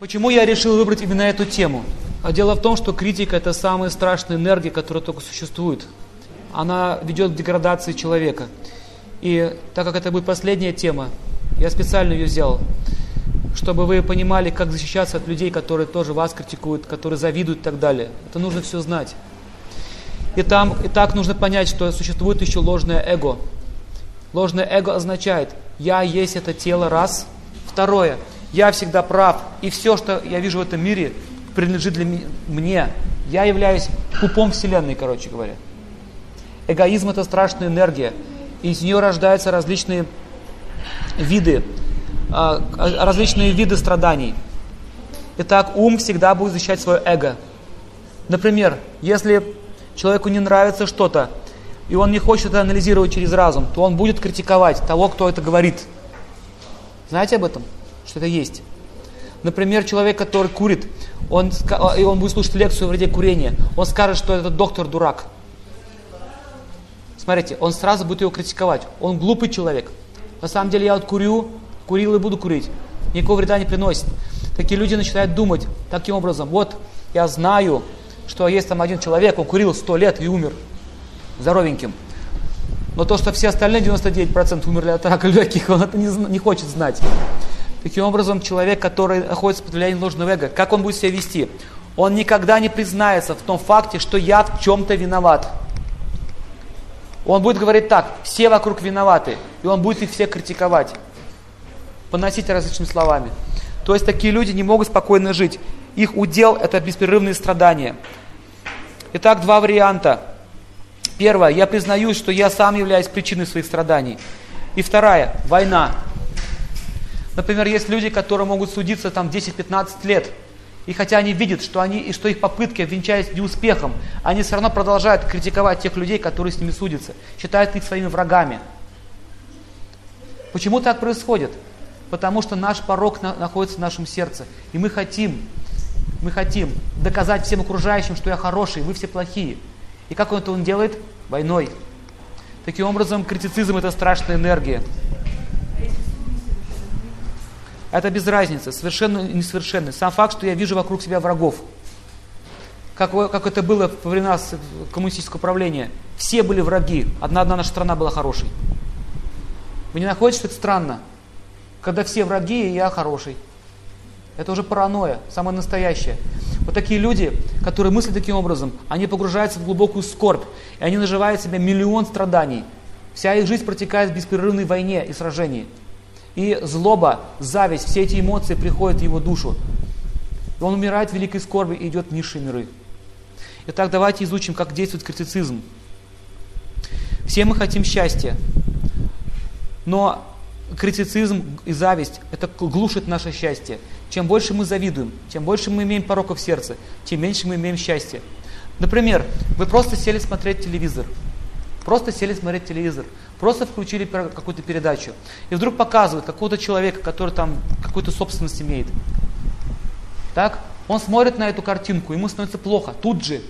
Почему я решил выбрать именно эту тему? А дело в том, что критика это самая страшная энергия, которая только существует. Она ведет к деградации человека. И так как это будет последняя тема, я специально ее взял, чтобы вы понимали, как защищаться от людей, которые тоже вас критикуют, которые завидуют и так далее. Это нужно все знать. И, там, и так нужно понять, что существует еще ложное эго. Ложное эго означает, я есть это тело, раз. Второе, я всегда прав, и все, что я вижу в этом мире, принадлежит для мне. Я являюсь пупом Вселенной, короче говоря. Эгоизм – это страшная энергия. Из нее рождаются различные виды, а, различные виды страданий. Итак, ум всегда будет защищать свое эго. Например, если человеку не нравится что-то, и он не хочет это анализировать через разум, то он будет критиковать того, кто это говорит. Знаете об этом? Что это есть. Например, человек, который курит, он, и он будет слушать лекцию о вреде курения, он скажет, что этот доктор дурак. Смотрите, он сразу будет его критиковать. Он глупый человек. На самом деле я вот курю, курил и буду курить. Никакого вреда не приносит. Такие люди начинают думать таким образом. Вот, я знаю, что есть там один человек, он курил сто лет и умер здоровеньким. Но то, что все остальные 99% умерли от рака легких, он это не, не хочет знать. Таким образом, человек, который находится под влиянием ложного эго, как он будет себя вести? Он никогда не признается в том факте, что я в чем-то виноват. Он будет говорить так, все вокруг виноваты, и он будет их всех критиковать, поносить различными словами. То есть такие люди не могут спокойно жить. Их удел – это беспрерывные страдания. Итак, два варианта. Первое, я признаюсь, что я сам являюсь причиной своих страданий. И вторая, война. Например, есть люди, которые могут судиться там 10-15 лет. И хотя они видят, что, они, и что их попытки венчаются неуспехом, они все равно продолжают критиковать тех людей, которые с ними судятся, считают их своими врагами. Почему так происходит? Потому что наш порог на, находится в нашем сердце. И мы хотим, мы хотим доказать всем окружающим, что я хороший, вы все плохие. И как он это он делает? Войной. Таким образом, критицизм это страшная энергия. Это без разницы, совершенно несовершенный. Сам факт, что я вижу вокруг себя врагов. Как, как это было во времена коммунистического правления. Все были враги, одна одна наша страна была хорошей. Вы не находите, что это странно? Когда все враги, и я хороший. Это уже паранойя, самая настоящая. Вот такие люди, которые мыслят таким образом, они погружаются в глубокую скорбь, и они наживают себе миллион страданий. Вся их жизнь протекает в беспрерывной войне и сражении. И злоба, зависть, все эти эмоции приходят в его душу. И он умирает в великой скорби и идет в низшие миры. Итак, давайте изучим, как действует критицизм. Все мы хотим счастья, но критицизм и зависть – это глушит наше счастье. Чем больше мы завидуем, тем больше мы имеем пороков в сердце, тем меньше мы имеем счастья. Например, вы просто сели смотреть телевизор. Просто сели смотреть телевизор. Просто включили какую-то передачу. И вдруг показывают какого-то человека, который там какую-то собственность имеет. Так? Он смотрит на эту картинку, ему становится плохо. Тут же.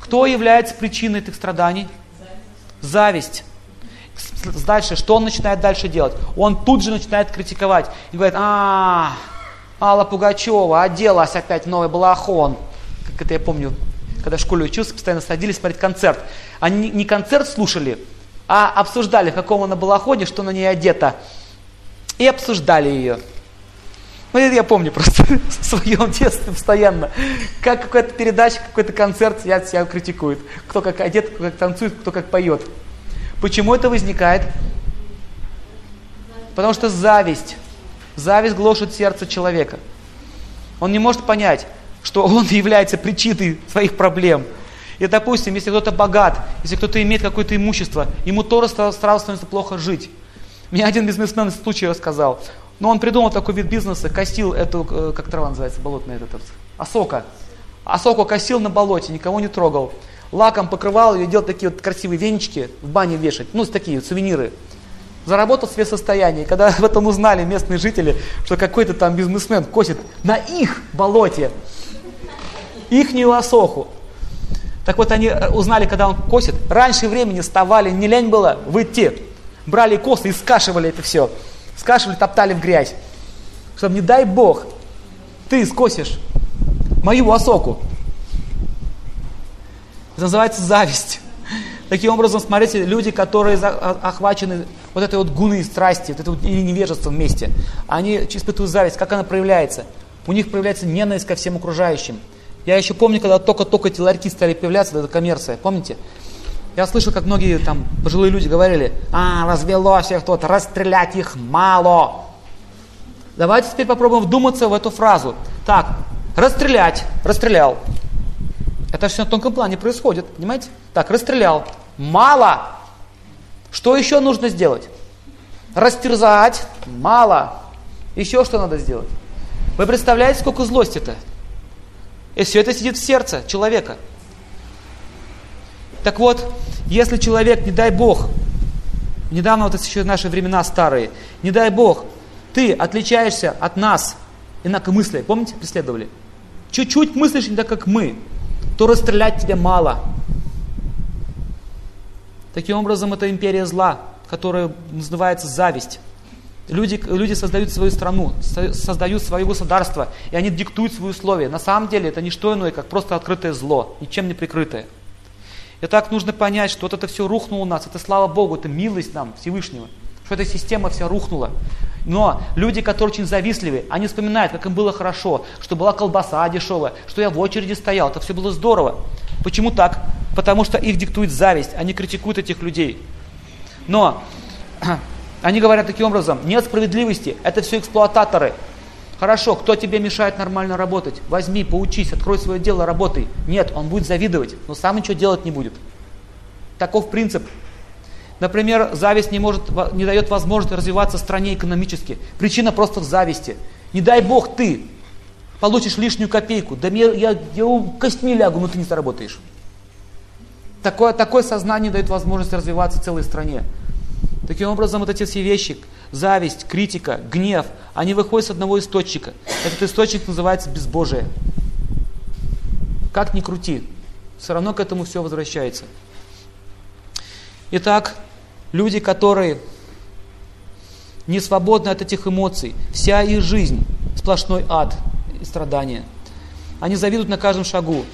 Кто является причиной этих страданий? Зависть. Дальше, что он начинает дальше делать? Он тут же начинает критиковать. И говорит, а, Алла Пугачева оделась опять новый балахон. Как это я помню, когда в школе учился, постоянно садились смотреть концерт. Они не концерт слушали, а обсуждали, в каком она была ходе, что на ней одета. И обсуждали ее. Ну, это я помню просто в своем детстве постоянно. Как какая-то передача, какой-то концерт я себя критикует. Кто как одет, кто как танцует, кто как поет. Почему это возникает? Потому что зависть. Зависть глушит сердце человека. Он не может понять, что он является причиной своих проблем. И, допустим, если кто-то богат, если кто-то имеет какое-то имущество, ему тоже сразу становится плохо жить. Мне один бизнесмен случай рассказал. Но он придумал такой вид бизнеса, косил эту, э, как трава называется, болотная, этот, осока. Осоку косил на болоте, никого не трогал. Лаком покрывал ее, делал такие вот красивые венички в бане вешать, ну, такие сувениры. Заработал себе состояние. Когда об этом узнали местные жители, что какой-то там бизнесмен косит на их болоте, ихнюю осоху. Так вот они э, узнали, когда он косит, раньше времени вставали, не лень было выйти. Брали косы и скашивали это все. Скашивали, топтали в грязь. Что не дай Бог, ты скосишь мою осоку. Это называется зависть. Таким образом, смотрите, люди, которые охвачены вот этой вот гуной страсти, вот это вот или невежество вместе, они испытывают зависть. Как она проявляется? У них проявляется ненависть ко всем окружающим. Я еще помню, когда только-только эти ларьки стали появляться, это коммерция, помните? Я слышал, как многие там пожилые люди говорили, а, развело всех тут, расстрелять их мало. Давайте теперь попробуем вдуматься в эту фразу. Так, расстрелять, расстрелял. Это все на тонком плане происходит, понимаете? Так, расстрелял. Мало. Что еще нужно сделать? Растерзать. Мало. Еще что надо сделать? Вы представляете, сколько злости-то? И все это сидит в сердце человека. Так вот, если человек, не дай Бог, недавно вот это еще наши времена старые, не дай Бог, ты отличаешься от нас, инакомыслия, помните, преследовали? Чуть-чуть мыслишь не так, как мы, то расстрелять тебя мало. Таким образом, это империя зла, которая называется зависть. Люди, люди создают свою страну, создают свое государство, и они диктуют свои условия. На самом деле это не что иное, как просто открытое зло, ничем не прикрытое. И так нужно понять, что вот это все рухнуло у нас, это слава Богу, это милость нам Всевышнего, что эта система вся рухнула. Но люди, которые очень завистливы, они вспоминают, как им было хорошо, что была колбаса дешевая, что я в очереди стоял, это все было здорово. Почему так? Потому что их диктует зависть, они критикуют этих людей. Но они говорят таким образом, нет справедливости, это все эксплуататоры. Хорошо, кто тебе мешает нормально работать? Возьми, поучись, открой свое дело, работай. Нет, он будет завидовать, но сам ничего делать не будет. Таков принцип. Например, зависть не, может, не дает возможности развиваться стране экономически. Причина просто в зависти. Не дай бог ты получишь лишнюю копейку. Да я, я, я костьми лягу, но ты не заработаешь. Такое, такое сознание дает возможность развиваться целой стране. Таким образом, вот эти все вещи, зависть, критика, гнев, они выходят с одного источника. Этот источник называется безбожие. Как ни крути, все равно к этому все возвращается. Итак, люди, которые не свободны от этих эмоций, вся их жизнь сплошной ад и страдания. Они завидуют на каждом шагу.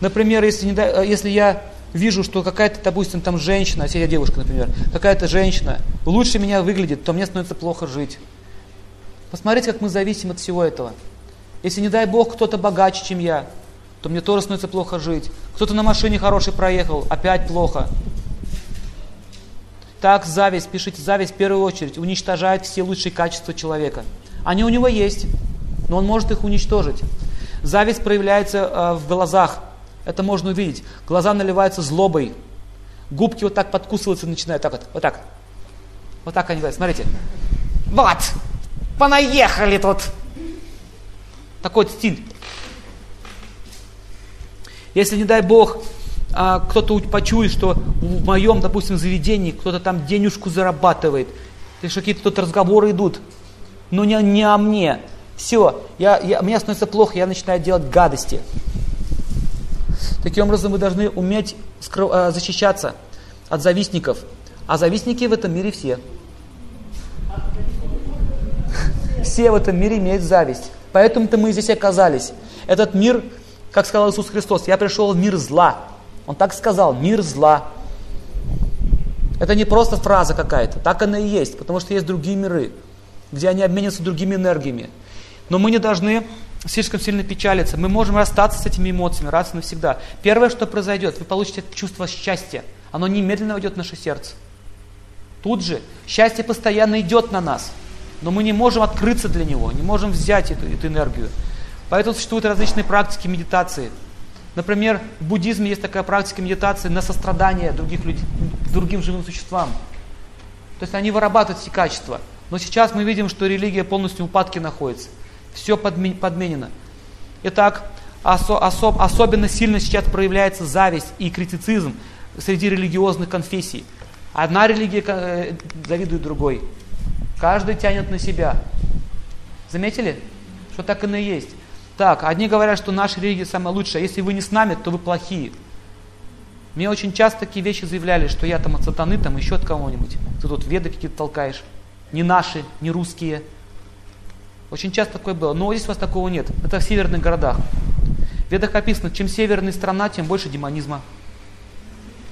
Например, если, не, если я вижу, что какая-то, допустим, там женщина, если я девушка, например, какая-то женщина лучше меня выглядит, то мне становится плохо жить. Посмотрите, как мы зависим от всего этого. Если, не дай Бог, кто-то богаче, чем я, то мне тоже становится плохо жить. Кто-то на машине хороший проехал, опять плохо. Так зависть, пишите, зависть в первую очередь уничтожает все лучшие качества человека. Они у него есть, но он может их уничтожить. Зависть проявляется э, в глазах, это можно увидеть. Глаза наливаются злобой. Губки вот так подкусываются начинают. Так вот, вот так. Вот так они говорят. Смотрите. Вот! Понаехали тут! Такой стиль. Если, не дай Бог, а, кто-то почует, что в моем, допустим, заведении кто-то там денежку зарабатывает, или что какие-то тут разговоры идут, но не, не о мне. Все, я, я, мне становится плохо, я начинаю делать гадости. Таким образом, вы должны уметь э, защищаться от завистников. А завистники в этом мире все. Все в этом мире имеют зависть. Поэтому-то мы здесь оказались. Этот мир, как сказал Иисус Христос, я пришел в мир зла. Он так сказал, мир зла. Это не просто фраза какая-то, так она и есть, потому что есть другие миры, где они обмениваются другими энергиями. Но мы не должны слишком сильно печалиться. Мы можем расстаться с этими эмоциями раз и навсегда. Первое, что произойдет, вы получите чувство счастья. Оно немедленно войдет в наше сердце. Тут же счастье постоянно идет на нас, но мы не можем открыться для него, не можем взять эту, эту энергию. Поэтому существуют различные практики медитации. Например, в буддизме есть такая практика медитации на сострадание других людей, другим живым существам. То есть они вырабатывают эти качества. Но сейчас мы видим, что религия полностью в упадке находится. Все подменено. Итак, осо, особ, особенно сильно сейчас проявляется зависть и критицизм среди религиозных конфессий. Одна религия э, завидует другой. Каждый тянет на себя. Заметили? Что так и есть. Так, одни говорят, что наша религия самая лучшая. Если вы не с нами, то вы плохие. Мне очень часто такие вещи заявляли, что я там от сатаны, там еще от кого-нибудь. Ты тут веды какие-то толкаешь. Не наши, не русские. Очень часто такое было. Но здесь у вас такого нет. Это в северных городах. В ведах описано, чем северная страна, тем больше демонизма.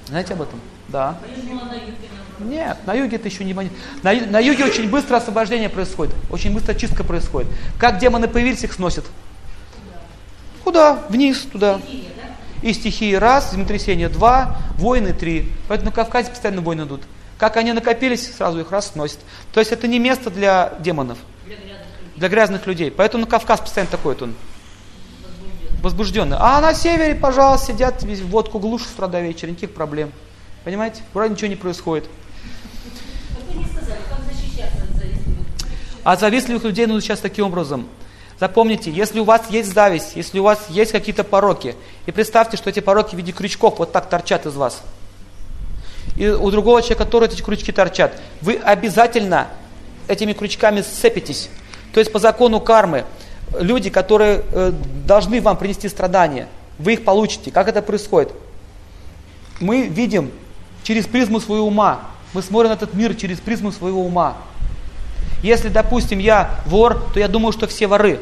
Знаете об этом? Да. Нет, на юге это еще не на, на юге очень быстро освобождение происходит, очень быстро чистка происходит. Как демоны появились, их сносят. Куда? Вниз, туда. И стихии раз, землетрясение два, войны три. Поэтому на Кавказе постоянно войны идут. Как они накопились, сразу их раз сносят. То есть это не место для демонов, для грязных, людей. Поэтому Кавказ постоянно такой вот он возбужденный. А на севере, пожалуйста, сидят, водку глушат с утра до вечера, никаких проблем. Понимаете? Вроде ничего не происходит. От завистливых людей нужно сейчас таким образом. Запомните, если у вас есть зависть, если у вас есть какие-то пороки, и представьте, что эти пороки в виде крючков вот так торчат из вас, и у другого человека тоже эти крючки торчат, вы обязательно этими крючками сцепитесь. То есть по закону кармы, люди, которые э, должны вам принести страдания, вы их получите. Как это происходит? Мы видим через призму своего ума, мы смотрим этот мир через призму своего ума. Если, допустим, я вор, то я думаю, что все воры.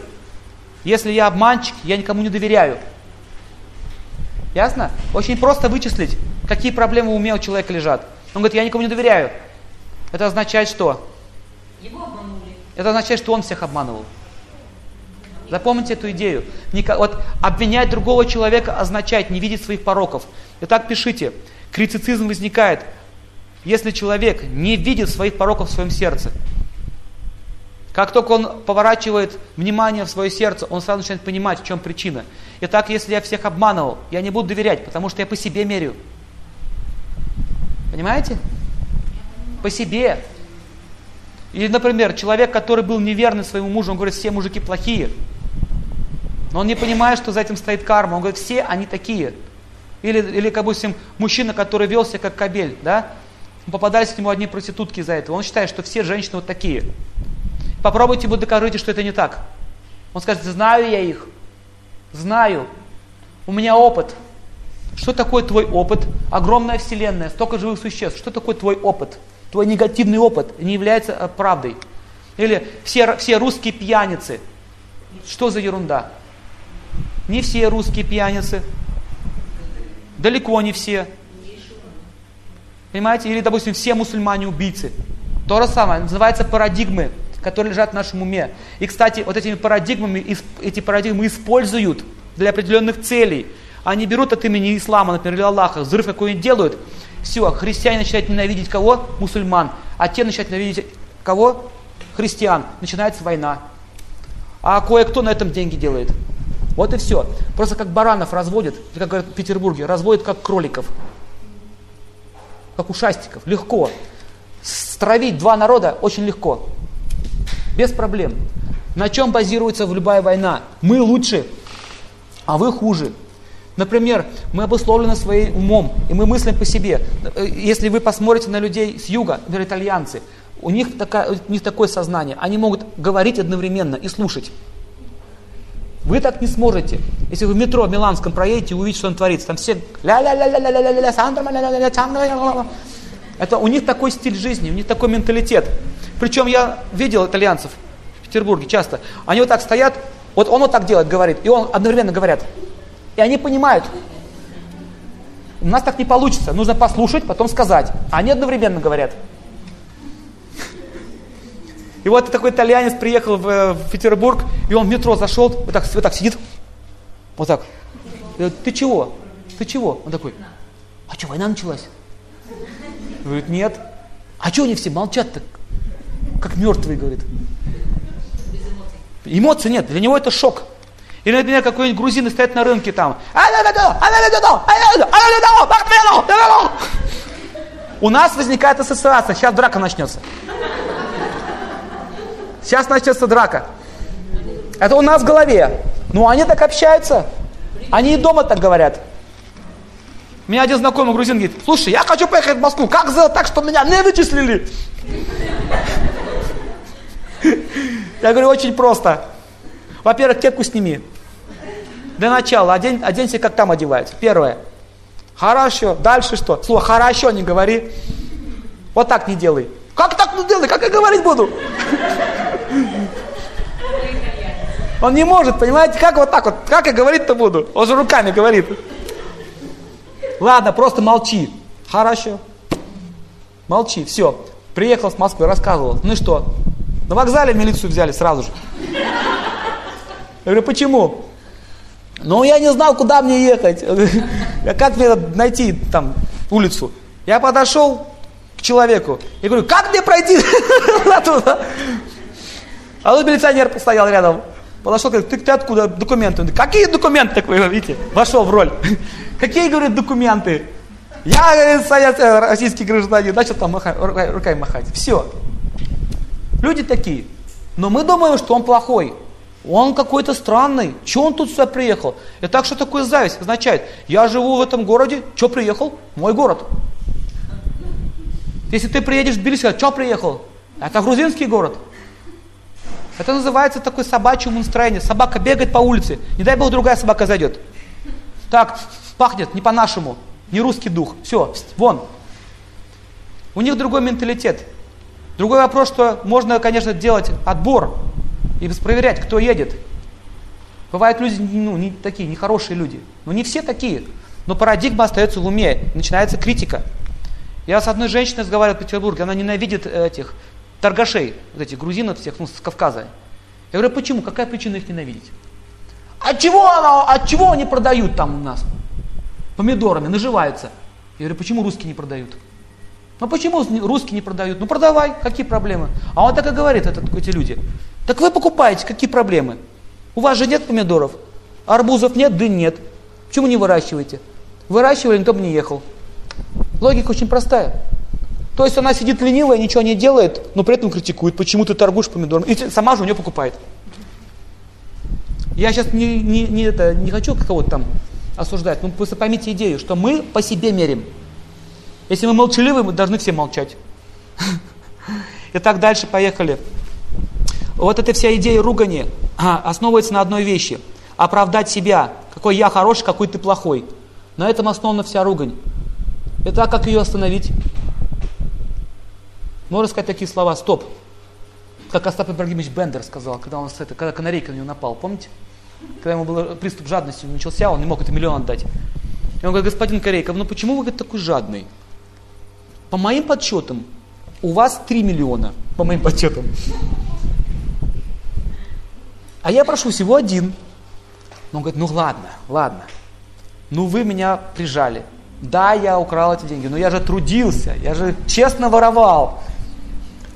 Если я обманщик, я никому не доверяю. Ясно? Очень просто вычислить, какие проблемы в уме у человека лежат. Он говорит, я никому не доверяю. Это означает что? Его обманули. Это означает, что он всех обманывал. Запомните эту идею. Вот обвинять другого человека означает не видеть своих пороков. Итак, пишите. Критицизм возникает, если человек не видит своих пороков в своем сердце. Как только он поворачивает внимание в свое сердце, он сразу начинает понимать, в чем причина. Итак, если я всех обманывал, я не буду доверять, потому что я по себе мерю. Понимаете? По себе. Или, например, человек, который был неверный своему мужу, он говорит, все мужики плохие. Но он не понимает, что за этим стоит карма. Он говорит, все они такие. Или, или допустим, мужчина, который велся как кабель, да? Попадались к нему одни проститутки из-за этого. Он считает, что все женщины вот такие. Попробуйте ему докажите, что это не так. Он скажет, знаю я их, знаю, у меня опыт. Что такое твой опыт? Огромная вселенная, столько живых существ. Что такое твой опыт? Твой негативный опыт не является э, правдой. Или все, все русские пьяницы. Что за ерунда? Не все русские пьяницы. Далеко не все. Понимаете? Или, допустим, все мусульмане убийцы. То же самое, называется парадигмы которые лежат в нашем уме. И, кстати, вот этими парадигмами, эти парадигмы используют для определенных целей. Они берут от имени ислама, например, или Аллаха, взрыв какой-нибудь делают, все, христиане начинают ненавидеть кого? Мусульман. А те начинают ненавидеть кого? Христиан. Начинается война. А кое-кто на этом деньги делает. Вот и все. Просто как баранов разводят, как говорят в Петербурге, разводят как кроликов. Как ушастиков. Легко. Стравить два народа очень легко. Без проблем. На чем базируется любая война? Мы лучше, а вы хуже. Например, мы обусловлены своим умом, и мы мыслим по себе. Если вы посмотрите на людей с юга, например, итальянцы, у них, такая, у них такое сознание. Они могут говорить одновременно и слушать. Вы так не сможете. Если вы в метро в Миланском проедете и увидите, что там творится, там все это у них такой стиль жизни, у них такой менталитет. Причем я видел итальянцев в Петербурге часто. Они вот так стоят, вот он вот так делает, говорит, и он одновременно говорят. И они понимают, у нас так не получится, нужно послушать, потом сказать. А они одновременно говорят. И вот такой итальянец приехал в, в Петербург, и он в метро зашел, вот так, вот так сидит, вот так. Ты чего? Ты чего? Он такой, а что, война началась? Говорит, нет. А что они все молчат-то? Как мертвые, говорит. Эмоций нет, для него это шок. Или, например, какой-нибудь грузин стоит на рынке там. У нас возникает ассоциация, сейчас драка начнется. Сейчас начнется драка. Это у нас в голове. Ну, они так общаются. Они и дома так говорят. Меня один знакомый грузин говорит, слушай, я хочу поехать в Москву, как сделать так, чтобы меня не вычислили? Я говорю, очень просто. Во-первых, кепку сними. Для начала одень, оденься, как там одеваются. Первое. Хорошо. Дальше что? Слово хорошо не говори. Вот так не делай. Как так не делай? Как я говорить буду? Он не может, понимаете, как вот так вот, как я говорить-то буду? Он же руками говорит. Ладно, просто молчи. Хорошо. Молчи, все. Приехал с Москвы, рассказывал. Ну и что? На вокзале милицию взяли сразу же. Я говорю, почему? Ну, я не знал, куда мне ехать. Как мне найти там улицу? Я подошел к человеку и говорю, как мне пройти туда? А тут милиционер стоял рядом. Подошел, говорит, ты, ты откуда? Документы. Какие документы, так вы видите? Вошел в роль. Какие, говорит, документы? Я, говорит, советский, российский гражданин. Начал там махать, руками махать. Все. Люди такие. Но мы думаем, что он плохой. Он какой-то странный. Че он тут сюда приехал? И так что такое зависть означает? Я живу в этом городе. Че приехал? Мой город. Если ты приедешь в Тбилиси, что приехал? Это грузинский город. Это называется такое собачье настроение. Собака бегает по улице. Не дай бог другая собака зайдет. Так, пахнет не по-нашему. Не русский дух. Все, вон. У них другой менталитет. Другой вопрос, что можно, конечно, делать отбор и проверять, кто едет. Бывают люди, ну, не такие, нехорошие люди. Но не все такие. Но парадигма остается в уме. Начинается критика. Я с одной женщиной разговаривал в Петербурге, она ненавидит этих торгашей, вот этих грузинов всех, ну, с Кавказа. Я говорю, почему? Какая причина их ненавидеть? От чего, она, от чего они продают там у нас? Помидорами, наживаются. Я говорю, почему русские не продают? Ну почему русские не продают? Ну продавай, какие проблемы? А он так и говорит, этот, эти люди. Так вы покупаете, какие проблемы? У вас же нет помидоров, арбузов нет, дынь нет. Почему не выращиваете? Выращивали, никто бы не ехал. Логика очень простая. То есть она сидит ленивая, ничего не делает, но при этом критикует, почему ты торгуешь помидором. И сама же у нее покупает. Я сейчас не, не, не, это, не хочу кого-то там осуждать, но просто поймите идею, что мы по себе мерим. Если мы молчаливы, мы должны все молчать. Итак, дальше поехали. Вот эта вся идея ругани основывается на одной вещи. Оправдать себя. Какой я хороший, какой ты плохой. На этом основана вся ругань. Итак, как ее остановить? Можно сказать такие слова, стоп. Как Остап Ибрагимович Бендер сказал, когда, он, это, когда канарейка на него напал, помните? Когда ему был приступ жадности начался, он не мог это миллион отдать. И он говорит, господин Корейков, ну почему вы говорит, такой жадный? По моим подсчетам, у вас 3 миллиона, по моим подсчетам. А я прошу всего один. Но он говорит, ну ладно, ладно. Ну вы меня прижали. Да, я украл эти деньги, но я же трудился, я же честно воровал.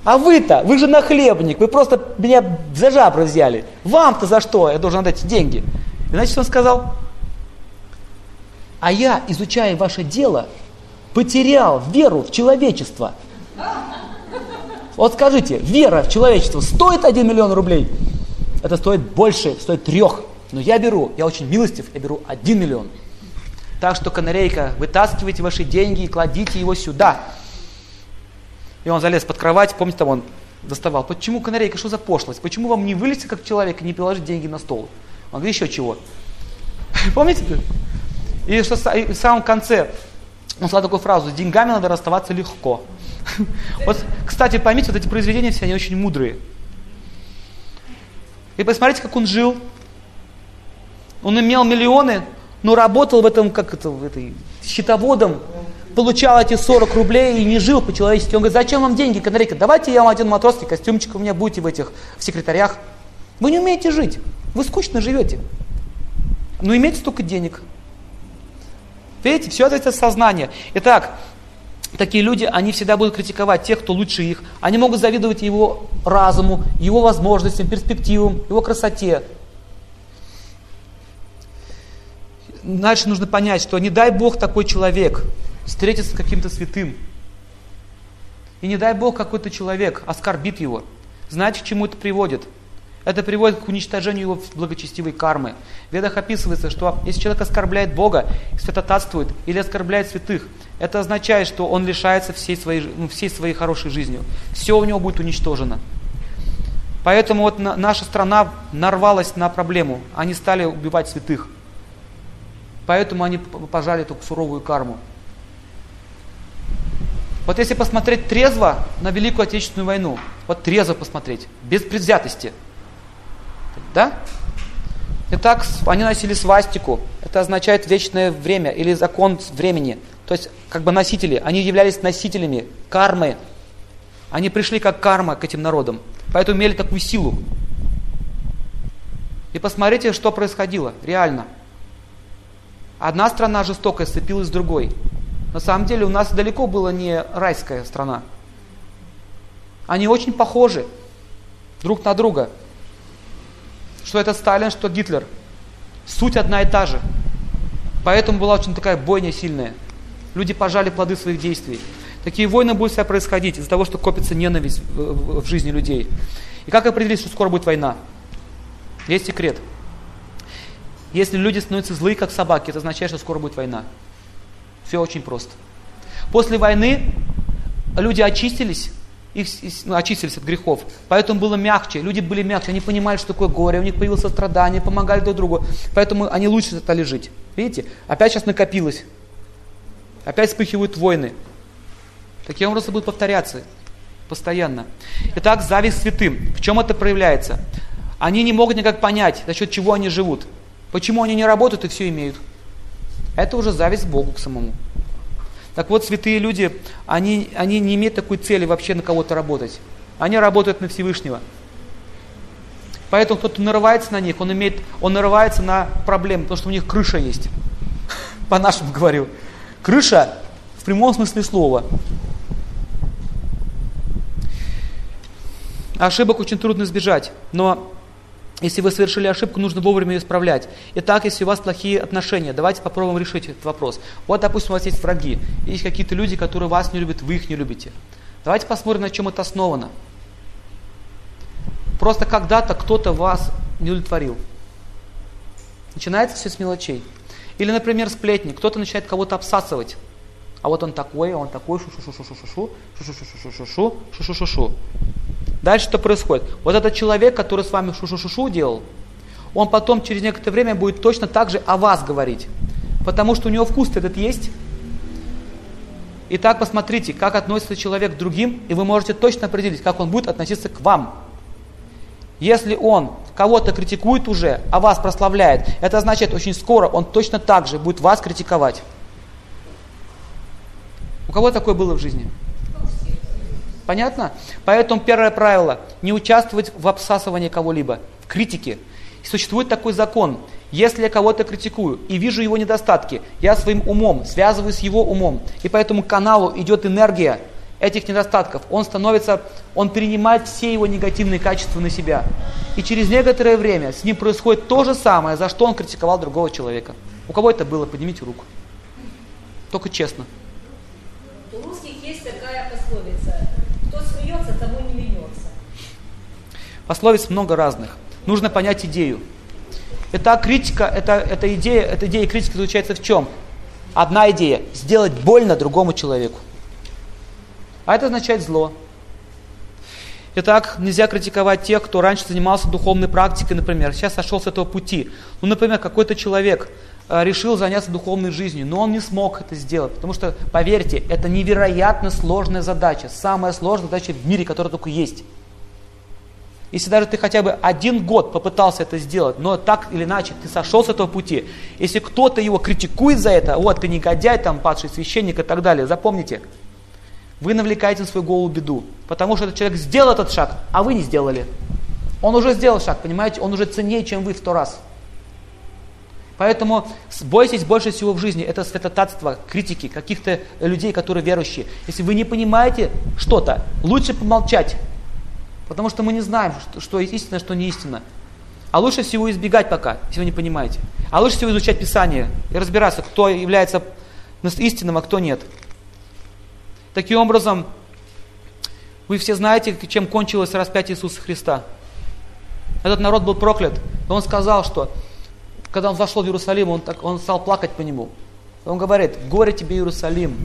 А вы-то, вы же нахлебник, вы просто меня за жабры взяли. Вам-то за что я должен отдать деньги? И значит, он сказал, а я, изучая ваше дело, потерял веру в человечество. Вот скажите, вера в человечество стоит 1 миллион рублей? Это стоит больше, стоит трех. Но я беру, я очень милостив, я беру 1 миллион. Так что, канарейка, вытаскивайте ваши деньги и кладите его сюда. И он залез под кровать, помните, там он доставал. Почему канарейка, что за пошлость? Почему вам не вылезти как человек и не приложить деньги на стол? Он говорит, еще чего. Помните? И что в самом конце он сказал такую фразу, с деньгами надо расставаться легко. Вот, кстати, поймите, вот эти произведения все, они очень мудрые. И посмотрите, как он жил. Он имел миллионы, но работал в этом, как это, в этой, счетоводом, получал эти 40 рублей и не жил по-человечески. Он говорит, зачем вам деньги, канарейка? Давайте я вам один матросский костюмчик, у меня будете в этих, в секретарях. Вы не умеете жить, вы скучно живете. Но имеете столько денег. Видите, все это сознание. Итак, такие люди, они всегда будут критиковать тех, кто лучше их. Они могут завидовать его разуму, его возможностям, перспективам, его красоте. дальше нужно понять, что не дай Бог такой человек встретится с каким-то святым. И не дай Бог какой-то человек оскорбит его. Знаете, к чему это приводит? Это приводит к уничтожению его благочестивой кармы. В ведах описывается, что если человек оскорбляет Бога, святотатствует или оскорбляет святых, это означает, что он лишается всей своей, ну, всей своей хорошей жизнью. Все у него будет уничтожено. Поэтому вот наша страна нарвалась на проблему. Они стали убивать святых. Поэтому они пожали эту суровую карму. Вот если посмотреть трезво на Великую Отечественную войну, вот трезво посмотреть, без предвзятости, да? Итак, они носили свастику. Это означает вечное время или закон времени. То есть, как бы носители. Они являлись носителями кармы. Они пришли как карма к этим народам. Поэтому имели такую силу. И посмотрите, что происходило реально. Одна страна жестокая сцепилась с другой. На самом деле у нас далеко была не райская страна. Они очень похожи друг на друга. Что это Сталин, что Гитлер. Суть одна и та же. Поэтому была очень такая бойня сильная. Люди пожали плоды своих действий. Такие войны будут себя происходить из-за того, что копится ненависть в, в жизни людей. И как определить, что скоро будет война? Есть секрет. Если люди становятся злые, как собаки, это означает, что скоро будет война. Все очень просто. После войны люди очистились, их, ну, очистились от грехов. Поэтому было мягче. Люди были мягче. Они понимали, что такое горе. У них появилось страдание, помогали друг другу. Поэтому они лучше стали жить. Видите? Опять сейчас накопилось. Опять вспыхивают войны. Таким образом будет повторяться постоянно. Итак, зависть святым. В чем это проявляется? Они не могут никак понять, за счет чего они живут. Почему они не работают и все имеют. Это уже зависть Богу к самому. Так вот, святые люди, они, они не имеют такой цели вообще на кого-то работать. Они работают на Всевышнего. Поэтому кто-то нарывается на них, он, имеет, он нарывается на проблемы, потому что у них крыша есть. По-нашему говорю. Крыша в прямом смысле слова. Ошибок очень трудно избежать, но если вы совершили ошибку, нужно вовремя ее исправлять. Итак, если у вас плохие отношения, давайте попробуем решить этот вопрос. Вот, допустим, у вас есть враги, есть какие-то люди, которые вас не любят, вы их не любите. Давайте посмотрим, на чем это основано. Просто когда-то кто-то вас не удовлетворил. Начинается все с мелочей. Или, например, сплетни. Кто-то начинает кого-то обсасывать. А вот он такой, а он такой, шу-шу-шу-шу-шу-шу, шу-шу-шу-шу-шу-шу, шу-шу-шу-шу. Дальше что происходит? Вот этот человек, который с вами шу-шу-шу-шу делал, он потом через некоторое время будет точно так же о вас говорить. Потому что у него вкус этот есть. Итак, посмотрите, как относится человек к другим, и вы можете точно определить, как он будет относиться к вам. Если он кого-то критикует уже, а вас прославляет, это означает, очень скоро он точно так же будет вас критиковать. У кого такое было в жизни? Понятно? Поэтому первое правило – не участвовать в обсасывании кого-либо, в критике. Существует такой закон. Если я кого-то критикую и вижу его недостатки, я своим умом связываюсь с его умом. И по этому каналу идет энергия этих недостатков. Он становится, он перенимает все его негативные качества на себя. И через некоторое время с ним происходит то же самое, за что он критиковал другого человека. У кого это было? Поднимите руку. Только честно. У русских есть такая пословица смеется, тому не вернется. Пословиц много разных. Нужно понять идею. Это критика, это, это идея, эта идея критики заключается в чем? Одна идея – сделать больно другому человеку. А это означает зло. Итак, нельзя критиковать тех, кто раньше занимался духовной практикой, например, сейчас сошел с этого пути. Ну, например, какой-то человек э, решил заняться духовной жизнью, но он не смог это сделать, потому что, поверьте, это невероятно сложная задача, самая сложная задача в мире, которая только есть. Если даже ты хотя бы один год попытался это сделать, но так или иначе ты сошел с этого пути, если кто-то его критикует за это, вот ты негодяй, там падший священник и так далее, запомните – вы навлекаете на свою голову беду. Потому что этот человек сделал этот шаг, а вы не сделали. Он уже сделал шаг, понимаете? Он уже ценнее, чем вы в сто раз. Поэтому бойтесь больше всего в жизни. Это святотатство, критики, каких-то людей, которые верующие. Если вы не понимаете что-то, лучше помолчать. Потому что мы не знаем, что, что истина, что не истина. А лучше всего избегать пока, если вы не понимаете. А лучше всего изучать Писание и разбираться, кто является истинным, а кто нет. Таким образом, вы все знаете, чем кончилось распятие Иисуса Христа. Этот народ был проклят. И он сказал, что когда он зашел в Иерусалим, он, так, он стал плакать по нему. Он говорит, горе тебе, Иерусалим,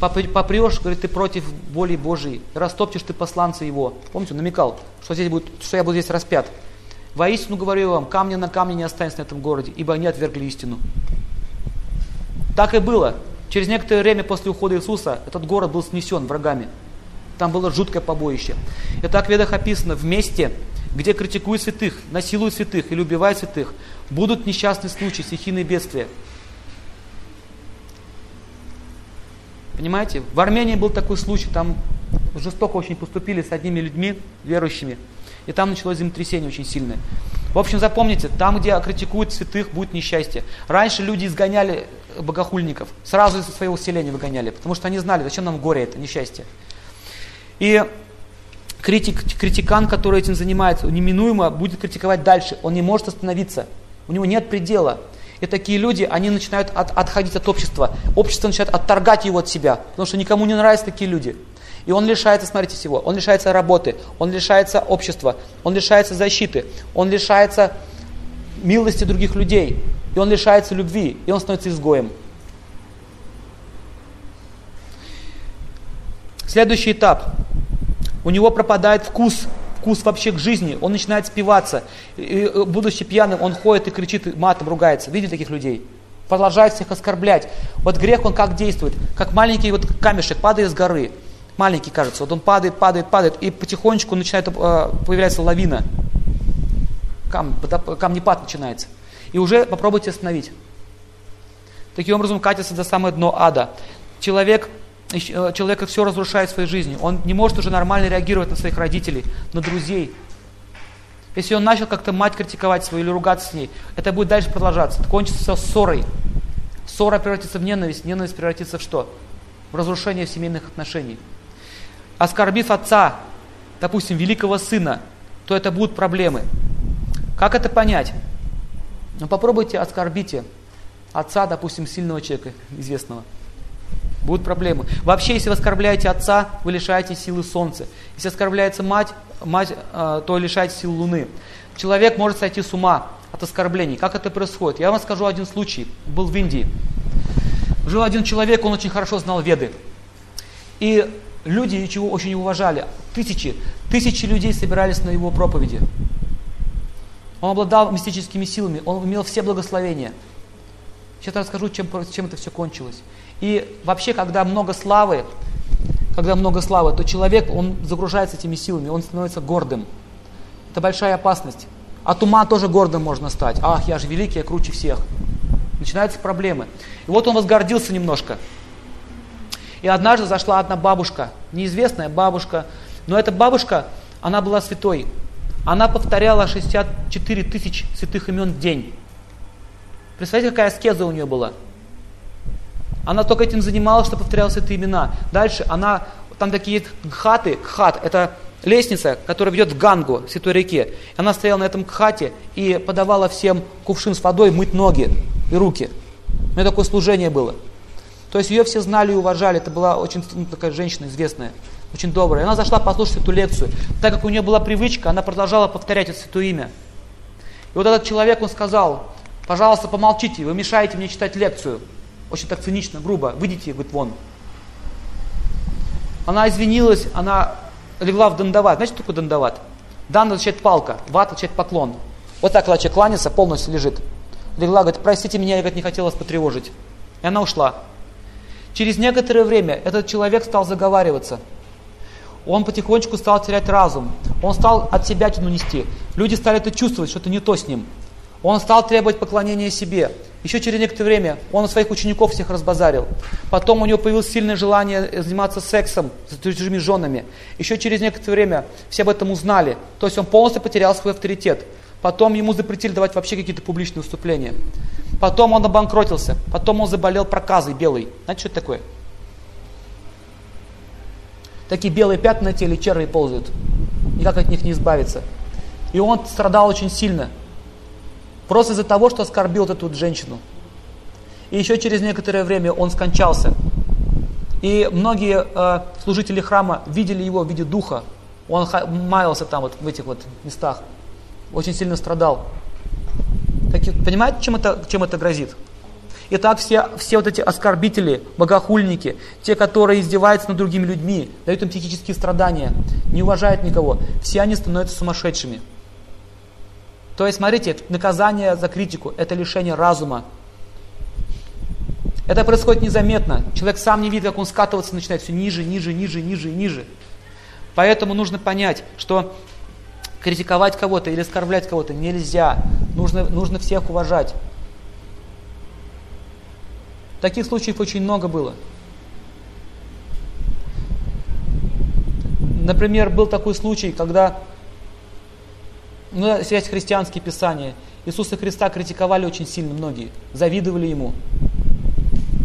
попрешь, говорит, ты против воли Божией, растоптишь ты посланца его. Помните, он намекал, что, здесь будет, что я буду здесь распят. Воистину говорю вам, камня на камне не останется на этом городе, ибо они отвергли истину. Так и было. Через некоторое время после ухода Иисуса этот город был снесен врагами. Там было жуткое побоище. И так в ведах описано, в месте, где критикуют святых, насилуют святых или убивают святых, будут несчастные случаи, стихийные бедствия. Понимаете? В Армении был такой случай, там жестоко очень поступили с одними людьми, верующими, и там началось землетрясение очень сильное. В общем, запомните, там, где критикуют святых, будет несчастье. Раньше люди изгоняли богохульников, сразу из своего селения выгоняли, потому что они знали, зачем нам горе это, несчастье. И критик, критикан, который этим занимается, неминуемо будет критиковать дальше, он не может остановиться, у него нет предела. И такие люди, они начинают от, отходить от общества. Общество начинает отторгать его от себя, потому что никому не нравятся такие люди. И он лишается, смотрите, всего. Он лишается работы, он лишается общества, он лишается защиты, он лишается милости других людей, и он лишается любви, и он становится изгоем. Следующий этап. У него пропадает вкус, вкус вообще к жизни, он начинает спиваться. И, э, будучи пьяным, он ходит и кричит, и матом ругается. Видели таких людей? Продолжает всех оскорблять. Вот грех, он как действует? Как маленький вот камешек падает с горы. Маленький, кажется. Вот он падает, падает, падает, и потихонечку начинает э, появляться лавина. Кам, камнепад начинается. И уже попробуйте остановить. Таким образом катится до самое дно ада. Человек, э, человек все разрушает в своей жизни. Он не может уже нормально реагировать на своих родителей, на друзей. Если он начал как-то мать критиковать свою или ругаться с ней, это будет дальше продолжаться. Это кончится ссорой. Ссора превратится в ненависть, ненависть превратится в что? В разрушение семейных отношений оскорбив отца, допустим, великого сына, то это будут проблемы. Как это понять? Ну попробуйте оскорбите отца, допустим, сильного человека, известного. Будут проблемы. Вообще, если вы оскорбляете отца, вы лишаете силы солнца. Если оскорбляется мать, мать э, то лишаете силы луны. Человек может сойти с ума от оскорблений. Как это происходит? Я вам скажу один случай. Был в Индии. Жил один человек, он очень хорошо знал веды. И люди его очень уважали. Тысячи, тысячи людей собирались на его проповеди. Он обладал мистическими силами, он имел все благословения. Сейчас расскажу, чем, чем это все кончилось. И вообще, когда много славы, когда много славы, то человек, он загружается этими силами, он становится гордым. Это большая опасность. От ума тоже гордым можно стать. Ах, я же великий, я круче всех. Начинаются проблемы. И вот он возгордился немножко. И однажды зашла одна бабушка, неизвестная бабушка, но эта бабушка, она была святой. Она повторяла 64 тысяч святых имен в день. Представляете, какая аскеза у нее была? Она только этим занималась, что повторяла святые имена. Дальше она, там такие хаты, хат, это лестница, которая ведет в Гангу, святой реке. Она стояла на этом кхате и подавала всем кувшин с водой мыть ноги и руки. У нее такое служение было. То есть ее все знали и уважали. Это была очень ну, такая женщина известная, очень добрая. Она зашла послушать эту лекцию. Так как у нее была привычка, она продолжала повторять это святое имя. И вот этот человек, он сказал, пожалуйста, помолчите, вы мешаете мне читать лекцию. Очень так цинично, грубо. Выйдите, говорит, вон. Она извинилась, она легла в дандават. Знаете, что такое дандават? Дан означает палка, ват означает поклон. Вот так человек кланяется, полностью лежит. Легла, говорит, простите меня, я говорит, не хотела вас потревожить. И она ушла. Через некоторое время этот человек стал заговариваться. Он потихонечку стал терять разум. Он стал от себя тяну нести. Люди стали это чувствовать, что-то не то с ним. Он стал требовать поклонения себе. Еще через некоторое время он своих учеников всех разбазарил. Потом у него появилось сильное желание заниматься сексом с чужими женами. Еще через некоторое время все об этом узнали. То есть он полностью потерял свой авторитет. Потом ему запретили давать вообще какие-то публичные выступления. Потом он обанкротился. Потом он заболел проказой белой. Знаете, что это такое? Такие белые пятна на теле, черви ползают. Никак от них не избавиться. И он страдал очень сильно. Просто из-за того, что оскорбил эту женщину. И еще через некоторое время он скончался. И многие э, служители храма видели его в виде духа. Он маялся там вот в этих вот местах. Очень сильно страдал. Так, понимаете, чем это, чем это грозит? Итак, все, все вот эти оскорбители, богохульники, те, которые издеваются над другими людьми, дают им психические страдания, не уважают никого, все они становятся сумасшедшими. То есть, смотрите, наказание за критику – это лишение разума. Это происходит незаметно. Человек сам не видит, как он скатываться начинает все ниже, ниже, ниже, ниже ниже. Поэтому нужно понять, что критиковать кого-то или оскорблять кого-то нельзя. Нужно, нужно всех уважать. Таких случаев очень много было. Например, был такой случай, когда ну, связь христианские писания. Иисуса Христа критиковали очень сильно многие, завидовали ему.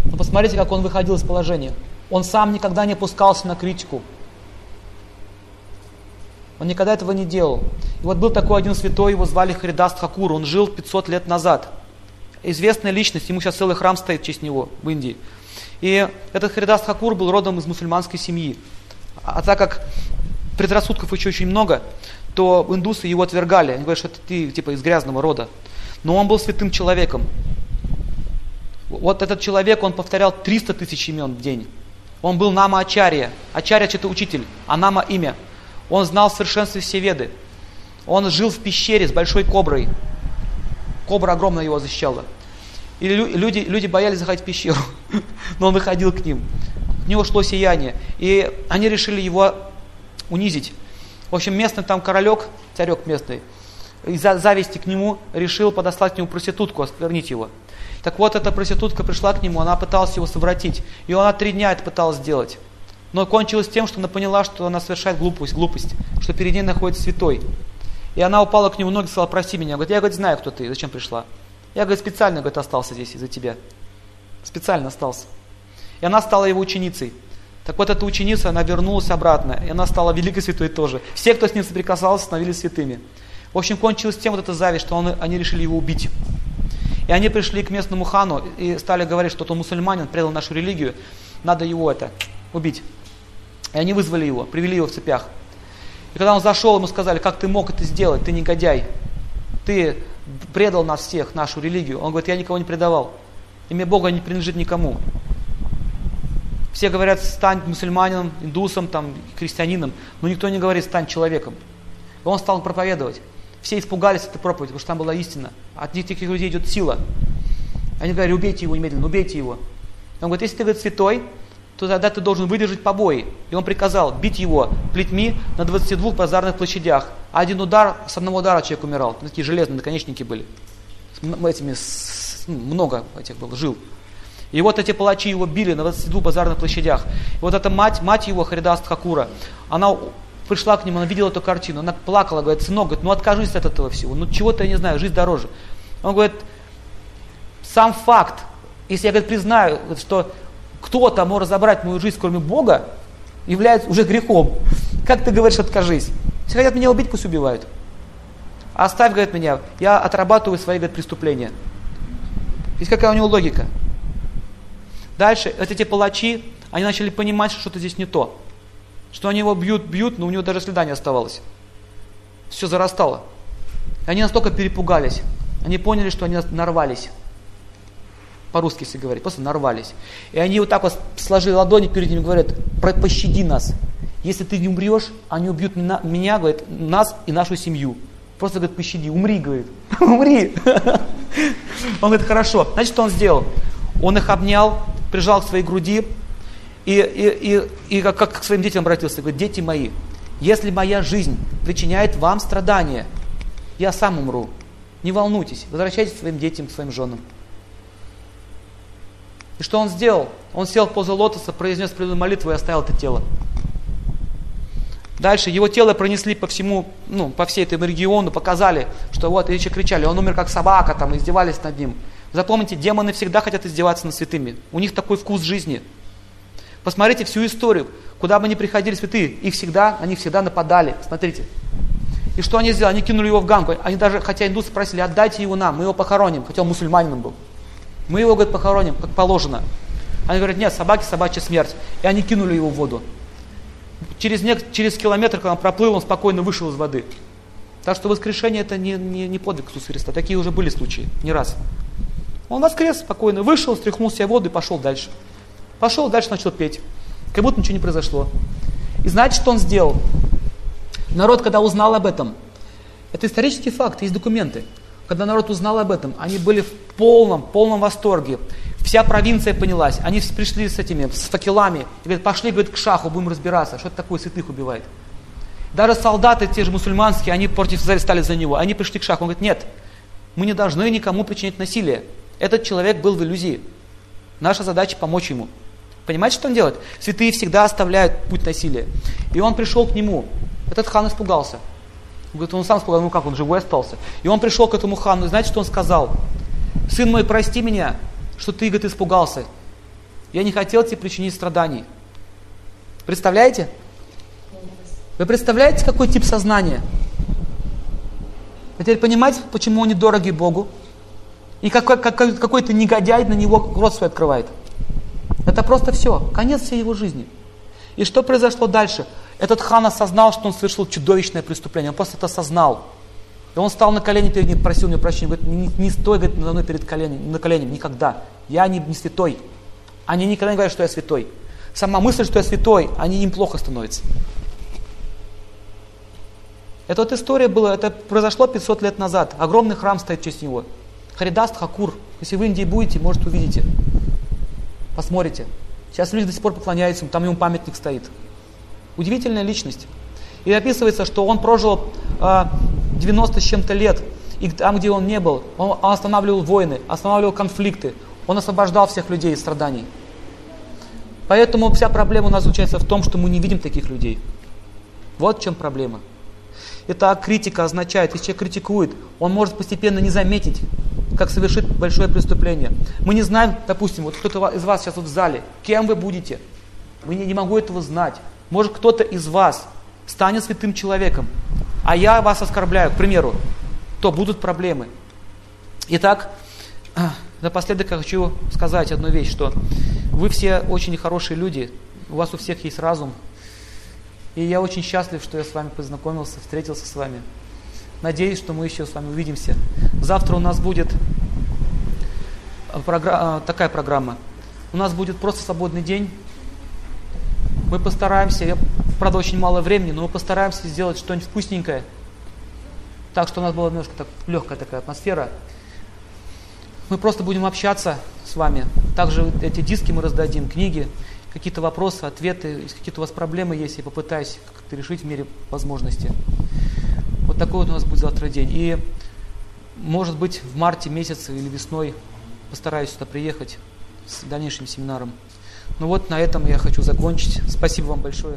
Но посмотрите, как он выходил из положения. Он сам никогда не опускался на критику. Он никогда этого не делал. И вот был такой один святой, его звали Харидаст Хакур, он жил 500 лет назад. Известная личность, ему сейчас целый храм стоит в честь него в Индии. И этот Харидаст Хакур был родом из мусульманской семьи. А так как предрассудков еще очень много, то индусы его отвергали. Они говорят, что ты типа из грязного рода. Но он был святым человеком. Вот этот человек, он повторял 300 тысяч имен в день. Он был Нама Ачарья. Ачарья – это учитель, а Нама – имя. Он знал в совершенстве все веды. Он жил в пещере с большой коброй. Кобра огромно его защищала. И люди, люди боялись заходить в пещеру, но он выходил к ним. К него шло сияние. И они решили его унизить. В общем, местный там королек, царек местный, из-за зависти к нему решил подослать к нему проститутку, осквернить его. Так вот, эта проститутка пришла к нему, она пыталась его совратить. И она три дня это пыталась сделать. Но кончилось тем, что она поняла, что она совершает глупость, глупость, что перед ней находится святой. И она упала к нему ноги и сказала, прости меня. Говорит, я говорит, знаю, кто ты, зачем пришла. Я говорит, специально говорит, остался здесь из-за тебя. Специально остался. И она стала его ученицей. Так вот, эта ученица, она вернулась обратно, и она стала великой святой тоже. Все, кто с ним соприкасался, становились святыми. В общем, кончилось тем вот эта зависть, что он, они решили его убить. И они пришли к местному хану и стали говорить, что он мусульманин, предал нашу религию, надо его это убить. И они вызвали его, привели его в цепях. И когда он зашел, ему сказали, как ты мог это сделать, ты негодяй. Ты предал нас всех, нашу религию. Он говорит, я никого не предавал. Имя Бога не принадлежит никому. Все говорят, стань мусульманином, индусом, там, христианином, но никто не говорит, стань человеком. И он стал проповедовать. Все испугались этой проповеди, потому что там была истина. От них таких людей идет сила. Они говорили, убейте его немедленно, убейте его. Он говорит, если ты говорит, святой, то тогда ты должен выдержать побои. И он приказал бить его плетьми на 22 базарных площадях. Один удар, с одного удара человек умирал. Такие железные наконечники были. Этими, с, ну, много этих было, жил. И вот эти палачи его били на 22 базарных площадях. И вот эта мать, мать его, Харидаст Хакура, она пришла к нему, она видела эту картину, она плакала, говорит, сынок, говорит, ну откажись от этого всего, ну чего-то я не знаю, жизнь дороже. Он говорит, сам факт, если я говорит, признаю, что кто-то может забрать мою жизнь, кроме Бога, является уже грехом. Как ты говоришь, откажись? Если хотят меня убить, пусть убивают. Оставь, говорит, меня, я отрабатываю свои, говорит, преступления. Есть какая у него логика? Дальше, вот эти палачи, они начали понимать, что что-то здесь не то. Что они его бьют, бьют, но у него даже следа не оставалось. Все зарастало. И они настолько перепугались. Они поняли, что они нарвались по-русски если говорить, просто нарвались. И они вот так вот сложили ладони перед ним и говорят, пощади нас. Если ты не умрешь, они убьют меня, меня, говорит, нас и нашу семью. Просто говорит, пощади, умри, говорит, умри. Он говорит, хорошо. Значит, что он сделал? Он их обнял, прижал к своей груди и, и, и, и как, как к своим детям обратился. Говорит, дети мои, если моя жизнь причиняет вам страдания, я сам умру. Не волнуйтесь, возвращайтесь к своим детям, к своим женам. И что он сделал? Он сел в позу лотоса, произнес преданную молитву и оставил это тело. Дальше его тело пронесли по всему, ну, по всей этому региону, показали, что вот, и еще кричали, он умер как собака, там, издевались над ним. Запомните, демоны всегда хотят издеваться над святыми. У них такой вкус жизни. Посмотрите всю историю. Куда бы ни приходили святые, их всегда, они всегда нападали. Смотрите. И что они сделали? Они кинули его в гамку. Они даже, хотя индусы спросили, отдайте его нам, мы его похороним, хотя он мусульманином был. Мы его, говорит, похороним, как положено. Они говорят, нет, собаки, собачья смерть. И они кинули его в воду. Через, не, через километр, когда он проплыл, он спокойно вышел из воды. Так что воскрешение это не, не, не подвиг Иисуса Христа. Такие уже были случаи, не раз. Он воскрес спокойно, вышел, стряхнул себя в воду и пошел дальше. Пошел дальше, начал петь. Как будто ничего не произошло. И знаете, что он сделал? Народ, когда узнал об этом, это исторический факт, есть документы. Когда народ узнал об этом, они были в полном, полном восторге. Вся провинция понялась. Они пришли с этими, с факелами. И говорят, пошли, говорит, к шаху, будем разбираться, что это такое святых убивает. Даже солдаты, те же мусульманские, они против стали за него. Они пришли к шаху. Он говорит, нет, мы не должны никому причинять насилие. Этот человек был в иллюзии. Наша задача помочь ему. Понимаете, что он делает? Святые всегда оставляют путь насилия. И он пришел к нему. Этот хан испугался. Он говорит, он сам испугался, ну как, он живой остался. И он пришел к этому хану, и знаете, что он сказал? Сын мой, прости меня, что ты, говорит, испугался. Я не хотел тебе причинить страданий. Представляете? Вы представляете, какой тип сознания? Вы теперь понимаете, почему они дороги Богу? И какой, какой, какой-то негодяй на него рот свой открывает. Это просто все, конец всей его жизни. И что произошло дальше? Этот хан осознал, что он совершил чудовищное преступление. Он просто это осознал. И он стал на колени перед ним, просил у него прощения. Говорит, не, не стой говорит, надо мной перед коленями, на коленями, никогда. Я не, не святой. Они никогда не говорят, что я святой. Сама мысль, что я святой, они им плохо становится. Эта вот история была, это произошло 500 лет назад. Огромный храм стоит в честь него. Харидаст Хакур. Если в Индии будете, может увидите. Посмотрите. Сейчас люди до сих пор поклоняются там ему памятник стоит. Удивительная личность. И описывается, что он прожил э, 90 с чем-то лет. И там, где он не был, он останавливал войны, останавливал конфликты. Он освобождал всех людей из страданий. Поэтому вся проблема у нас заключается в том, что мы не видим таких людей. Вот в чем проблема. Итак, критика означает, если человек критикует, он может постепенно не заметить, как совершит большое преступление. Мы не знаем, допустим, вот кто-то из вас сейчас вот в зале, кем вы будете. Мы не, не могу этого знать. Может кто-то из вас станет святым человеком, а я вас оскорбляю, к примеру, то будут проблемы. Итак, напоследок я хочу сказать одну вещь, что вы все очень хорошие люди, у вас у всех есть разум, и я очень счастлив, что я с вами познакомился, встретился с вами. Надеюсь, что мы еще с вами увидимся. Завтра у нас будет програ- такая программа. У нас будет просто свободный день. Мы постараемся, я, правда, очень мало времени, но мы постараемся сделать что-нибудь вкусненькое. Так что у нас была немножко так, легкая такая атмосфера. Мы просто будем общаться с вами. Также эти диски мы раздадим, книги какие-то вопросы, ответы, какие-то у вас проблемы есть, я попытаюсь как-то решить в мере возможности. Вот такой вот у нас будет завтра день. И может быть в марте месяце или весной постараюсь сюда приехать с дальнейшим семинаром. Ну вот на этом я хочу закончить. Спасибо вам большое.